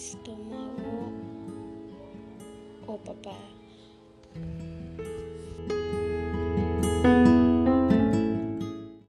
estômago o papá.